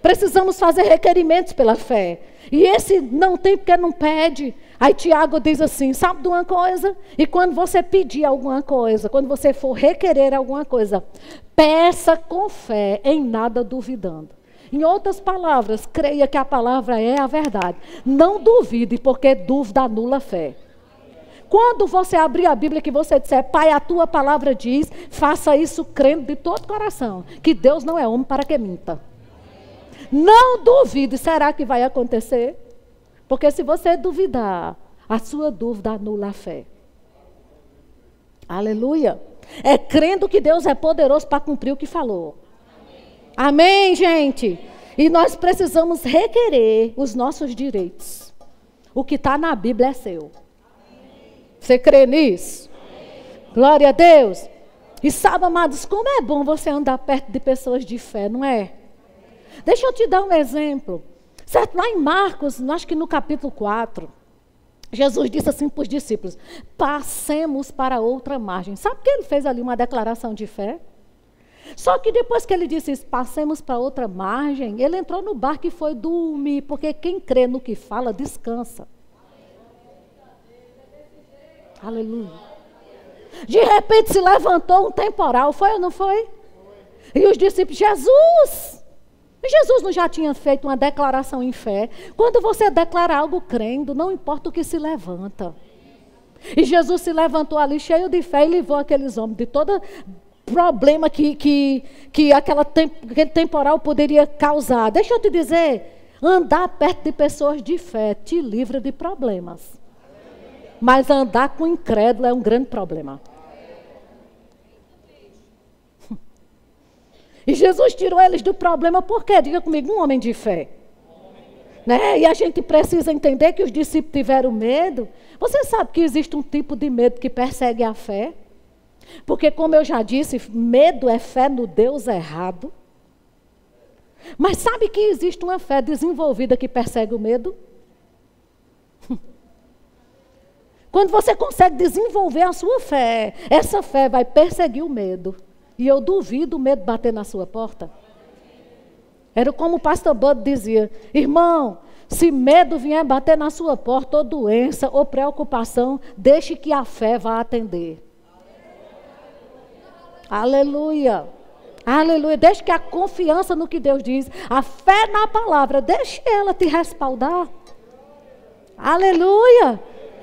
Precisamos fazer requerimentos pela fé. E esse não tem porque não pede. Aí Tiago diz assim: sabe de uma coisa? E quando você pedir alguma coisa, quando você for requerer alguma coisa, peça com fé, em nada duvidando. Em outras palavras, creia que a palavra é a verdade. Não duvide, porque dúvida anula a fé. Quando você abrir a Bíblia que você disser, Pai, a tua palavra diz, faça isso crendo de todo coração, que Deus não é homem para que minta. Não duvide, será que vai acontecer? Porque se você duvidar, a sua dúvida anula a fé. Aleluia. É crendo que Deus é poderoso para cumprir o que falou. Amém, gente? E nós precisamos requerer os nossos direitos. O que está na Bíblia é seu. Você crê nisso? Glória a Deus. E sabe, amados, como é bom você andar perto de pessoas de fé, não é? Deixa eu te dar um exemplo. Certo? Lá em Marcos, acho que no capítulo 4, Jesus disse assim para os discípulos: passemos para outra margem. Sabe que ele fez ali uma declaração de fé? Só que depois que ele disse isso, passemos para outra margem, ele entrou no barco e foi dormir, porque quem crê no que fala, descansa. Aleluia. De repente se levantou um temporal, foi ou não foi? E os discípulos, Jesus! Jesus não já tinha feito uma declaração em fé? Quando você declara algo crendo, não importa o que se levanta. E Jesus se levantou ali cheio de fé e levou aqueles homens de todo problema que, que, que aquela aquele temporal poderia causar. Deixa eu te dizer, andar perto de pessoas de fé te livra de problemas. Mas andar com incrédulo é um grande problema. E Jesus tirou eles do problema por quê? Diga comigo, um homem de fé. Né? E a gente precisa entender que os discípulos tiveram medo. Você sabe que existe um tipo de medo que persegue a fé? Porque, como eu já disse, medo é fé no Deus errado. Mas sabe que existe uma fé desenvolvida que persegue o medo? [laughs] Quando você consegue desenvolver a sua fé, essa fé vai perseguir o medo. E eu duvido o medo bater na sua porta. Era como o pastor Bud dizia: irmão, se medo vier bater na sua porta, ou doença, ou preocupação, deixe que a fé vá atender. Aleluia. Aleluia. Deixe que a confiança no que Deus diz, a fé na palavra, deixe ela te respaldar. Aleluia.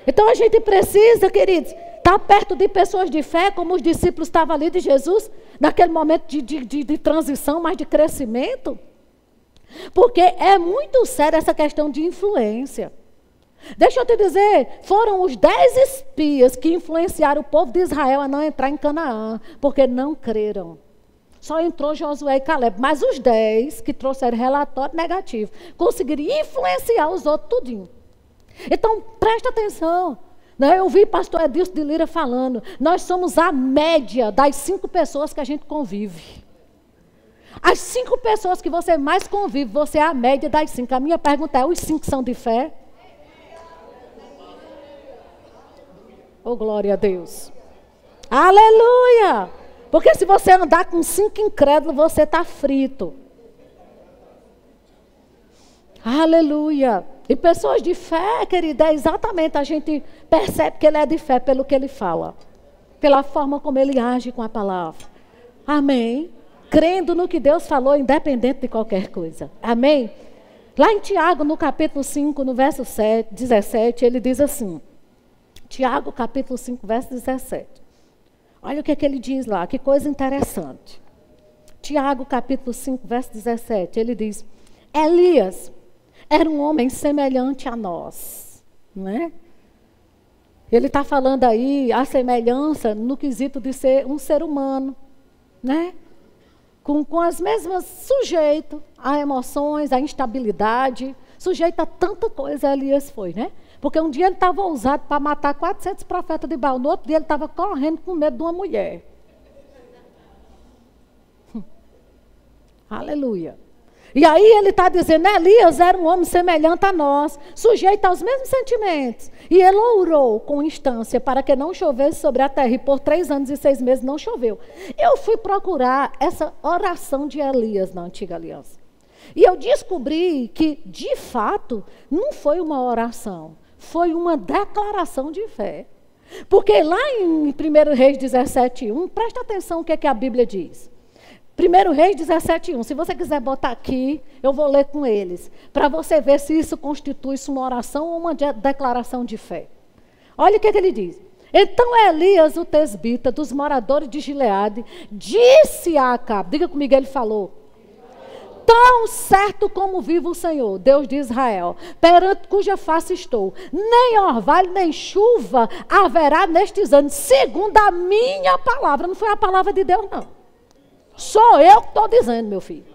Então a gente precisa, queridos, estar perto de pessoas de fé, como os discípulos estavam ali de Jesus, naquele momento de, de, de, de transição, mas de crescimento. Porque é muito séria essa questão de influência. Deixa eu te dizer, foram os dez espias que influenciaram o povo de Israel a não entrar em Canaã, porque não creram. Só entrou Josué e Caleb, mas os dez que trouxeram relatório negativo conseguiram influenciar os outros tudinho. Então, presta atenção. Né? Eu vi pastor Edilson de Lira falando, nós somos a média das cinco pessoas que a gente convive. As cinco pessoas que você mais convive, você é a média das cinco. A minha pergunta é: os cinco são de fé? Oh, glória a Deus. Aleluia! Porque se você andar com cinco incrédulos, você está frito. Aleluia! E pessoas de fé, querida, é exatamente a gente percebe que ele é de fé pelo que ele fala, pela forma como ele age com a palavra. Amém? Crendo no que Deus falou, independente de qualquer coisa. Amém? Lá em Tiago, no capítulo 5, no verso 7, 17, ele diz assim: Tiago, capítulo 5, verso 17. Olha o que, é que ele diz lá, que coisa interessante. Tiago, capítulo 5, verso 17, ele diz: Elias era um homem semelhante a nós. Não é? Ele está falando aí a semelhança no quesito de ser um ser humano, né? Com, com as mesmas sujeito a emoções, a instabilidade, sujeito a tanta coisa Elias foi, né? Porque um dia ele estava ousado para matar 400 profetas de Baal. No outro dia ele estava correndo com medo de uma mulher. [laughs] Aleluia. E aí ele está dizendo, Elias era um homem semelhante a nós, sujeito aos mesmos sentimentos. E ele orou com instância para que não chovesse sobre a terra. E por três anos e seis meses não choveu. Eu fui procurar essa oração de Elias na antiga aliança. E eu descobri que, de fato, não foi uma oração foi uma declaração de fé. Porque lá em 1 Reis 17:1, presta atenção o que, é que a Bíblia diz. 1 Reis 17:1. Se você quiser botar aqui, eu vou ler com eles, para você ver se isso constitui uma oração ou uma declaração de fé. Olha o que, é que ele diz. Então Elias, o tesbita, dos moradores de Gileade, disse a Acabe, diga comigo, ele falou, tão certo como vive o Senhor, Deus de Israel, perante cuja face estou, nem orvalho, nem chuva haverá nestes anos, segundo a minha palavra. Não foi a palavra de Deus, não. Sou eu que estou dizendo, meu filho.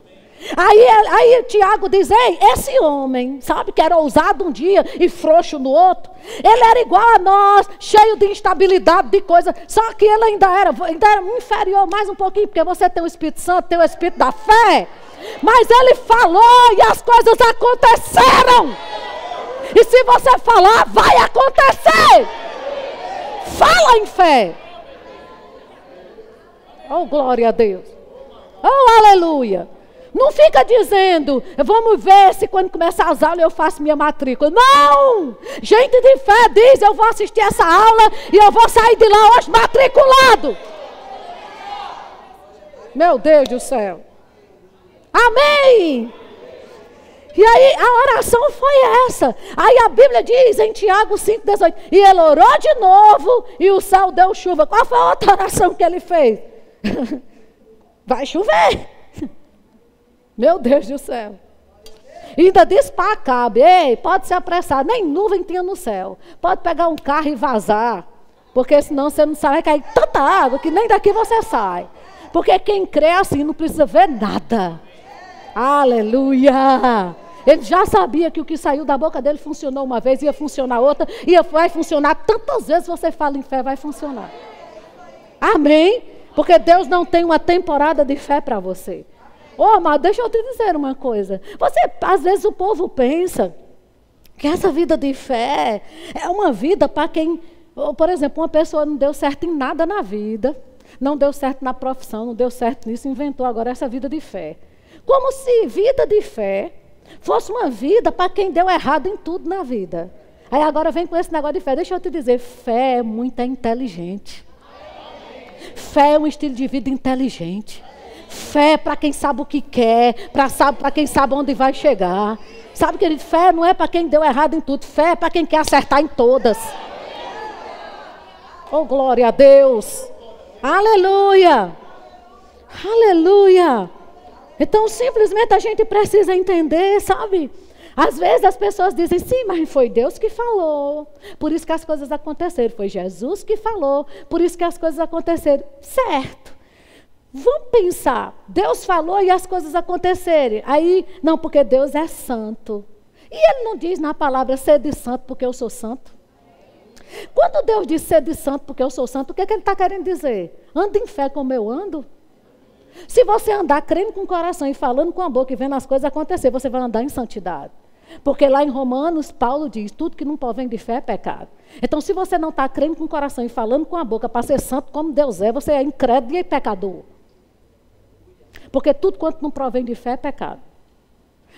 Aí, aí Tiago diz: Ei, esse homem, sabe, que era ousado um dia e frouxo no outro, ele era igual a nós, cheio de instabilidade, de coisa, só que ele ainda era, ainda era inferior mais um pouquinho, porque você tem o Espírito Santo, tem o Espírito da fé. Mas ele falou e as coisas aconteceram. E se você falar, vai acontecer. Fala em fé. Oh, glória a Deus. Oh, aleluia. Não fica dizendo, vamos ver se quando começar as aulas eu faço minha matrícula. Não! Gente de fé diz, eu vou assistir essa aula e eu vou sair de lá hoje matriculado. Meu Deus do céu. Amém! E aí a oração foi essa. Aí a Bíblia diz em Tiago 5,18: E ele orou de novo e o céu deu chuva. Qual foi a outra oração que ele fez? [laughs] Vai chover. Meu Deus do céu. E ainda disse para Acabe: Ei, pode se apressar. Nem nuvem tinha no céu. Pode pegar um carro e vazar. Porque senão você não sai, vai cair tanta água que nem daqui você sai. Porque quem crê assim não precisa ver nada. Aleluia! Ele já sabia que o que saiu da boca dele funcionou uma vez, ia funcionar outra, e vai funcionar tantas vezes você fala em fé, vai funcionar. Amém? Porque Deus não tem uma temporada de fé para você. Ô, oh, mas deixa eu te dizer uma coisa. Você, às vezes o povo pensa que essa vida de fé é uma vida para quem, por exemplo, uma pessoa não deu certo em nada na vida, não deu certo na profissão, não deu certo nisso, inventou agora essa vida de fé. Como se vida de fé fosse uma vida para quem deu errado em tudo na vida. Aí agora vem com esse negócio de fé. Deixa eu te dizer, fé é muito inteligente. Fé é um estilo de vida inteligente. Fé para quem sabe o que quer, para quem sabe onde vai chegar. Sabe, querido, fé não é para quem deu errado em tudo, fé é para quem quer acertar em todas. Oh, glória a Deus. Aleluia. Aleluia. Então, simplesmente a gente precisa entender, sabe? Às vezes as pessoas dizem, sim, mas foi Deus que falou. Por isso que as coisas aconteceram. Foi Jesus que falou. Por isso que as coisas aconteceram. Certo. Vamos pensar. Deus falou e as coisas aconteceram. Aí, não, porque Deus é santo. E ele não diz na palavra ser de santo porque eu sou santo. Quando Deus diz ser de santo porque eu sou santo, o que, é que ele está querendo dizer? Anda em fé como eu ando? Se você andar crendo com o coração e falando com a boca e vendo as coisas acontecer, você vai andar em santidade. Porque lá em Romanos, Paulo diz: tudo que não provém de fé é pecado. Então, se você não está crendo com o coração e falando com a boca para ser santo como Deus é, você é incrédulo e pecador. Porque tudo quanto não provém de fé é pecado.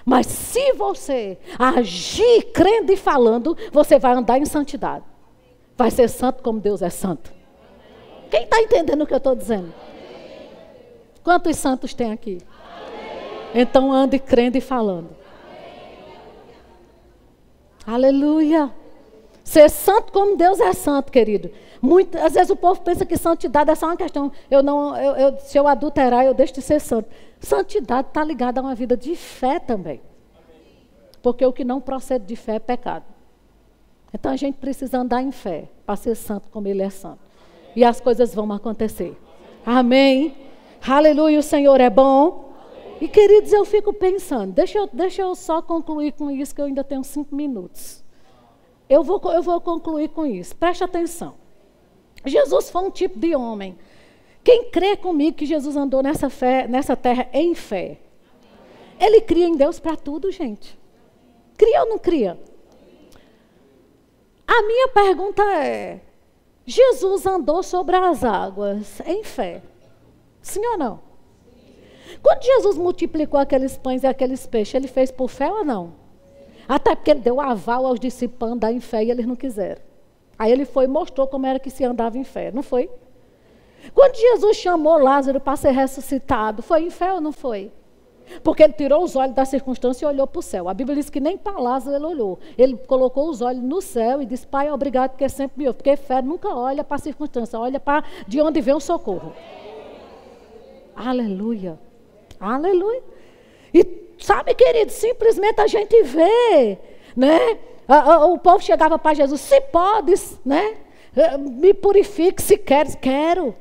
Mas se você agir crendo e falando, você vai andar em santidade. Vai ser santo como Deus é santo. Quem está entendendo o que eu estou dizendo? Quantos santos tem aqui? Então ande crendo e falando. Aleluia. Ser santo como Deus é santo, querido. Muito, às vezes o povo pensa que santidade é só uma questão. Eu não, eu, eu, se eu adulterar, eu deixo de ser santo. Santidade está ligada a uma vida de fé também. Porque o que não procede de fé é pecado. Então a gente precisa andar em fé para ser santo como Ele é santo. E as coisas vão acontecer. Amém. Aleluia, o Senhor é bom. E queridos, eu fico pensando, deixa eu, deixa eu só concluir com isso, que eu ainda tenho cinco minutos. Eu vou, eu vou concluir com isso. Preste atenção. Jesus foi um tipo de homem. Quem crê comigo que Jesus andou nessa, fé, nessa terra em fé? Ele cria em Deus para tudo, gente. Cria ou não cria? A minha pergunta é: Jesus andou sobre as águas em fé? Sim ou não? Quando Jesus multiplicou aqueles pães e aqueles peixes, ele fez por fé ou não? Até porque ele deu aval aos discípulos andar em fé e eles não quiseram. Aí ele foi e mostrou como era que se andava em fé, não foi? Quando Jesus chamou Lázaro para ser ressuscitado, foi em fé ou não foi? Porque ele tirou os olhos da circunstância e olhou para o céu. A Bíblia diz que nem para Lázaro ele olhou. Ele colocou os olhos no céu e disse: Pai, obrigado, porque sempre me ouve. Porque fé nunca olha para a circunstância, olha para de onde vem o socorro. Aleluia. Aleluia. E sabe, querido, simplesmente a gente vê, né? O povo chegava para Jesus, se podes, né? Eh, me purifique se queres, quero.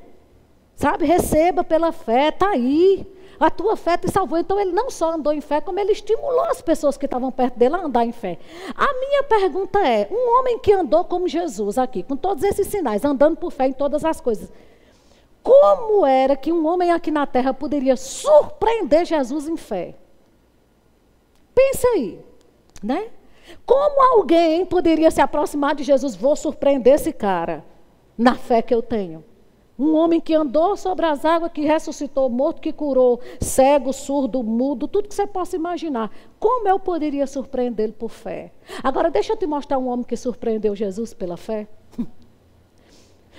Sabe, receba pela fé, está aí. A tua fé te salvou. Então ele não só andou em fé, como ele estimulou as pessoas que estavam perto dele a andar em fé. A minha pergunta é: um homem que andou como Jesus aqui, com todos esses sinais, andando por fé em todas as coisas, como era que um homem aqui na terra poderia surpreender Jesus em fé? Pensa aí, né? Como alguém poderia se aproximar de Jesus? Vou surpreender esse cara na fé que eu tenho. Um homem que andou sobre as águas, que ressuscitou morto, que curou cego, surdo, mudo, tudo que você possa imaginar. Como eu poderia surpreendê-lo por fé? Agora, deixa eu te mostrar um homem que surpreendeu Jesus pela fé. [laughs]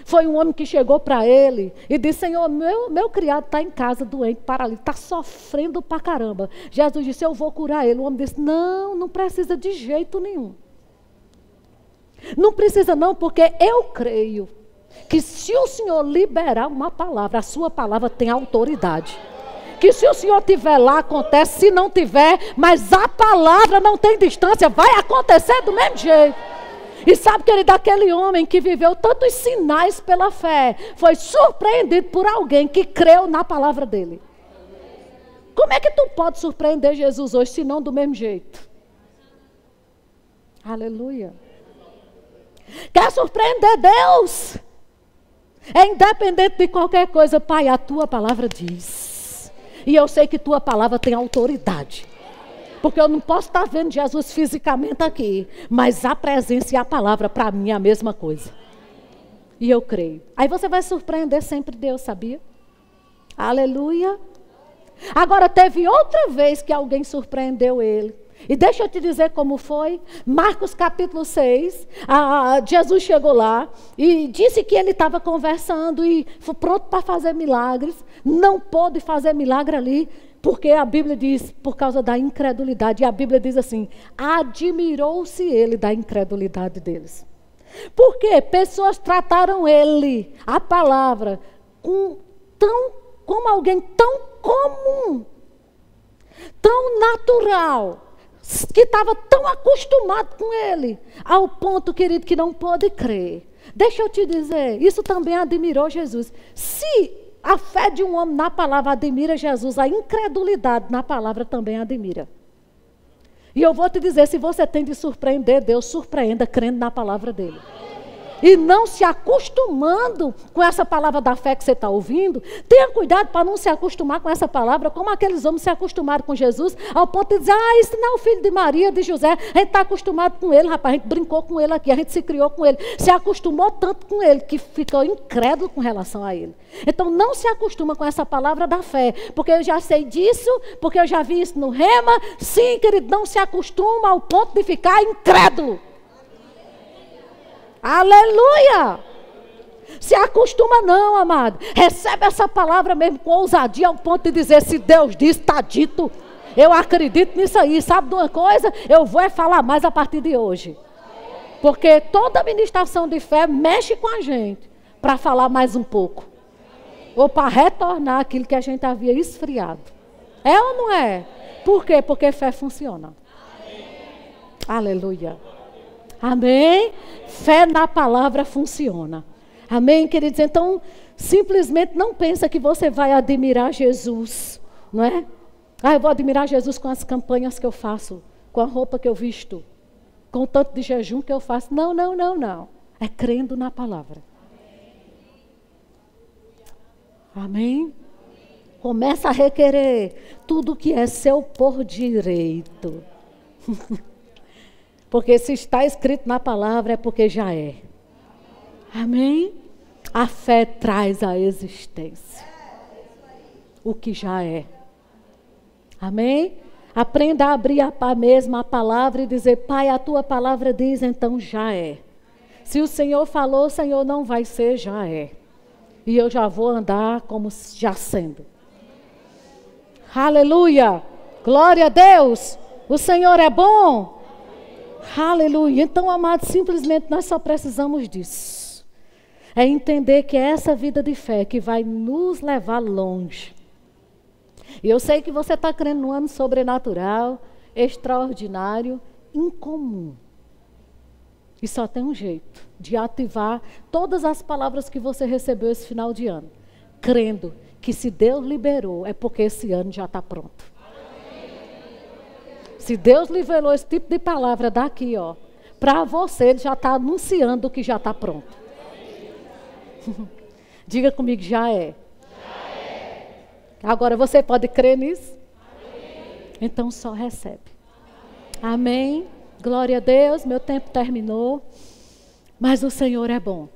Foi um homem que chegou para ele e disse: Senhor, meu, meu criado está em casa doente, paralítico, está sofrendo pra caramba. Jesus disse: Eu vou curar ele. O homem disse: Não, não precisa de jeito nenhum. Não precisa, não, porque eu creio que se o Senhor liberar uma palavra, a sua palavra tem autoridade. Que se o Senhor tiver lá, acontece, se não tiver, mas a palavra não tem distância, vai acontecer do mesmo jeito. E sabe, querido, aquele homem que viveu tantos sinais pela fé, foi surpreendido por alguém que creu na palavra dele. Como é que tu pode surpreender Jesus hoje, se não do mesmo jeito? Aleluia. Quer surpreender Deus? É independente de qualquer coisa, Pai, a tua palavra diz. E eu sei que tua palavra tem autoridade. Porque eu não posso estar vendo Jesus fisicamente aqui, mas a presença e a palavra para mim é a mesma coisa. E eu creio. Aí você vai surpreender sempre Deus, sabia? Aleluia. Agora teve outra vez que alguém surpreendeu ele. E deixa eu te dizer como foi. Marcos capítulo 6. A, Jesus chegou lá e disse que ele estava conversando e pronto para fazer milagres. Não pôde fazer milagre ali, porque a Bíblia diz, por causa da incredulidade. E a Bíblia diz assim: admirou-se ele da incredulidade deles. Porque pessoas trataram ele, a palavra, com tão, como alguém tão comum, tão natural que estava tão acostumado com ele, ao ponto, querido, que não pôde crer. Deixa eu te dizer, isso também admirou Jesus. Se a fé de um homem na palavra admira Jesus, a incredulidade na palavra também admira. E eu vou te dizer, se você tem de surpreender Deus, surpreenda crendo na palavra dele e não se acostumando com essa palavra da fé que você está ouvindo, tenha cuidado para não se acostumar com essa palavra, como aqueles homens se acostumaram com Jesus, ao ponto de dizer, ah, esse não é o filho de Maria, de José, a gente está acostumado com ele, rapaz, a gente brincou com ele aqui, a gente se criou com ele, se acostumou tanto com ele, que ficou incrédulo com relação a ele. Então não se acostuma com essa palavra da fé, porque eu já sei disso, porque eu já vi isso no rema, sim, querido, não se acostuma ao ponto de ficar incrédulo. Aleluia! Se acostuma não, amado. Recebe essa palavra mesmo com ousadia ao ponto de dizer, se Deus diz, está dito. Eu acredito nisso aí. Sabe de uma coisa? Eu vou é falar mais a partir de hoje. Porque toda ministração de fé mexe com a gente para falar mais um pouco. Ou para retornar aquilo que a gente havia esfriado. É ou não é? Por quê? Porque fé funciona. Aleluia. Amém? Fé na palavra funciona. Amém, queridos? Então, simplesmente não pensa que você vai admirar Jesus, não é? Ah, eu vou admirar Jesus com as campanhas que eu faço, com a roupa que eu visto, com o tanto de jejum que eu faço. Não, não, não, não. É crendo na palavra. Amém? Começa a requerer tudo que é seu por direito. [laughs] Porque se está escrito na palavra é porque já é. Amém? A fé traz a existência o que já é. Amém? Aprenda a abrir a mesma palavra e dizer: Pai, a tua palavra diz, então já é. Se o Senhor falou, o Senhor não vai ser, já é. E eu já vou andar como já sendo. Aleluia! Glória a Deus. O Senhor é bom. Aleluia. Então, amados, simplesmente nós só precisamos disso. É entender que é essa vida de fé que vai nos levar longe. E eu sei que você está crendo no ano sobrenatural, extraordinário, incomum. E só tem um jeito de ativar todas as palavras que você recebeu esse final de ano, crendo que se Deus liberou, é porque esse ano já está pronto. Se Deus liberou esse tipo de palavra daqui, ó, para você, ele já está anunciando que já está pronto. [laughs] Diga comigo, já é. já é. Agora você pode crer nisso? Amém. Então só recebe. Amém. Amém. Glória a Deus, meu tempo terminou. Mas o Senhor é bom.